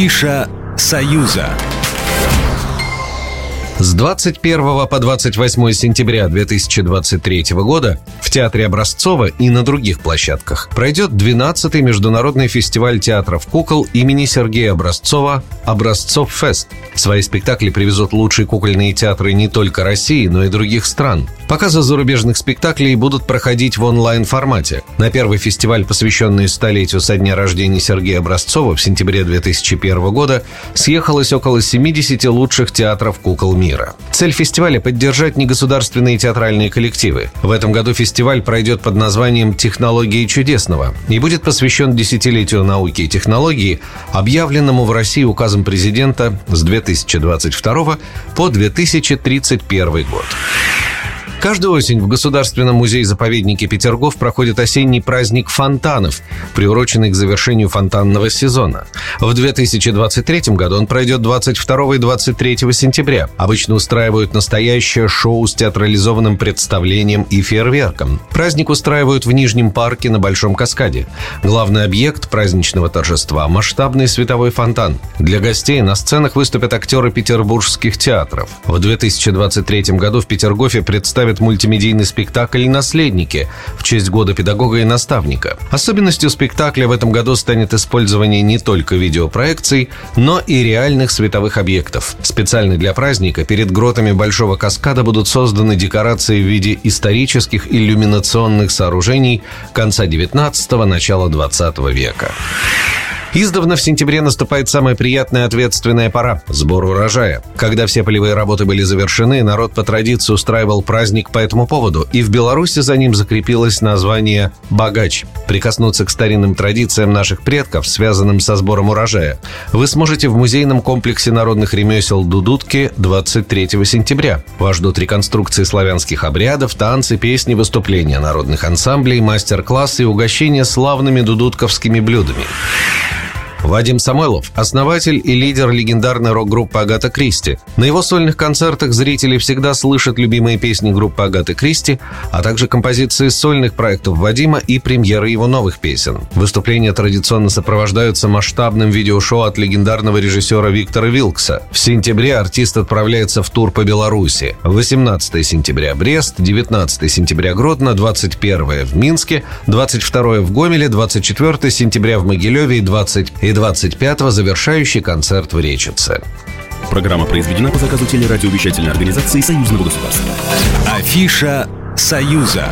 Афиша «Союза». С 21 по 28 сентября 2023 года в Театре Образцова и на других площадках пройдет 12-й международный фестиваль театров кукол имени Сергея Образцова «Образцов Фест». Свои спектакли привезут лучшие кукольные театры не только России, но и других стран. Показы зарубежных спектаклей будут проходить в онлайн-формате. На первый фестиваль, посвященный столетию со дня рождения Сергея Образцова в сентябре 2001 года, съехалось около 70 лучших театров кукол мира мира. Цель фестиваля – поддержать негосударственные театральные коллективы. В этом году фестиваль пройдет под названием «Технологии чудесного» и будет посвящен десятилетию науки и технологии, объявленному в России указом президента с 2022 по 2031 год. Каждую осень в Государственном музее-заповеднике Петергоф проходит осенний праздник фонтанов, приуроченный к завершению фонтанного сезона. В 2023 году он пройдет 22 и 23 сентября. Обычно устраивают настоящее шоу с театрализованным представлением и фейерверком. Праздник устраивают в Нижнем парке на Большом каскаде. Главный объект праздничного торжества – масштабный световой фонтан. Для гостей на сценах выступят актеры петербургских театров. В 2023 году в Петергофе представят представит мультимедийный спектакль «Наследники» в честь года педагога и наставника. Особенностью спектакля в этом году станет использование не только видеопроекций, но и реальных световых объектов. Специально для праздника перед гротами Большого каскада будут созданы декорации в виде исторических иллюминационных сооружений конца 19-го, начала 20 века. Издавна в сентябре наступает самая приятная ответственная пора – сбор урожая. Когда все полевые работы были завершены, народ по традиции устраивал праздник по этому поводу, и в Беларуси за ним закрепилось название «богач». Прикоснуться к старинным традициям наших предков, связанным со сбором урожая, вы сможете в музейном комплексе народных ремесел «Дудутки» 23 сентября. Вас ждут реконструкции славянских обрядов, танцы, песни, выступления народных ансамблей, мастер-классы и угощения славными дудутковскими блюдами. Вадим Самойлов – основатель и лидер легендарной рок-группы «Агата Кристи». На его сольных концертах зрители всегда слышат любимые песни группы «Агаты Кристи», а также композиции сольных проектов Вадима и премьеры его новых песен. Выступления традиционно сопровождаются масштабным видеошоу от легендарного режиссера Виктора Вилкса. В сентябре артист отправляется в тур по Беларуси. 18 сентября – Брест, 19 сентября – Гродно, 21 в Минске, 22 в Гомеле, 24 сентября в Могилеве и 20 и 25-го завершающий концерт в Речице. Программа произведена по заказу телерадиовещательной организации Союзного государства. Афиша «Союза».